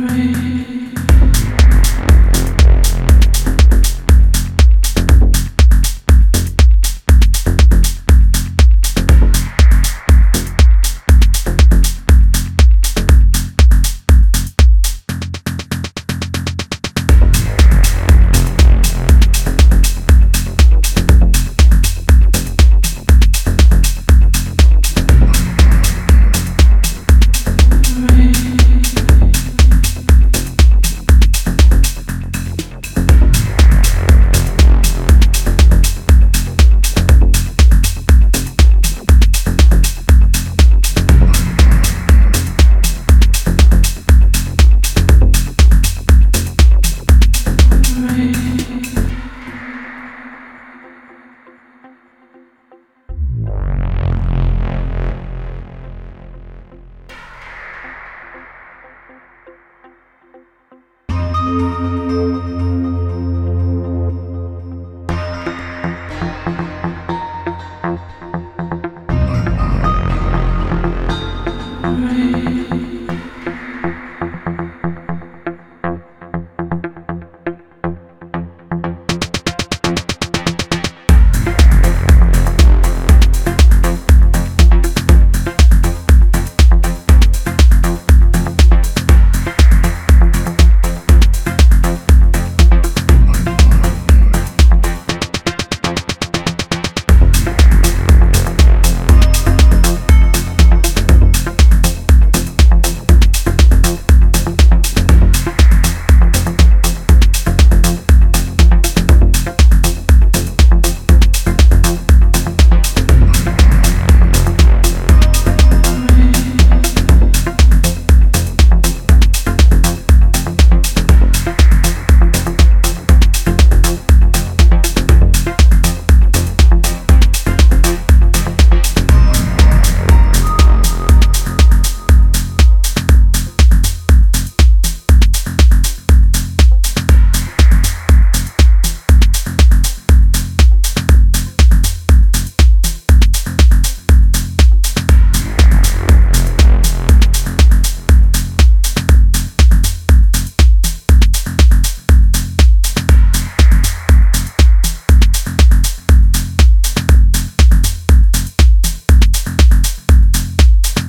Rain.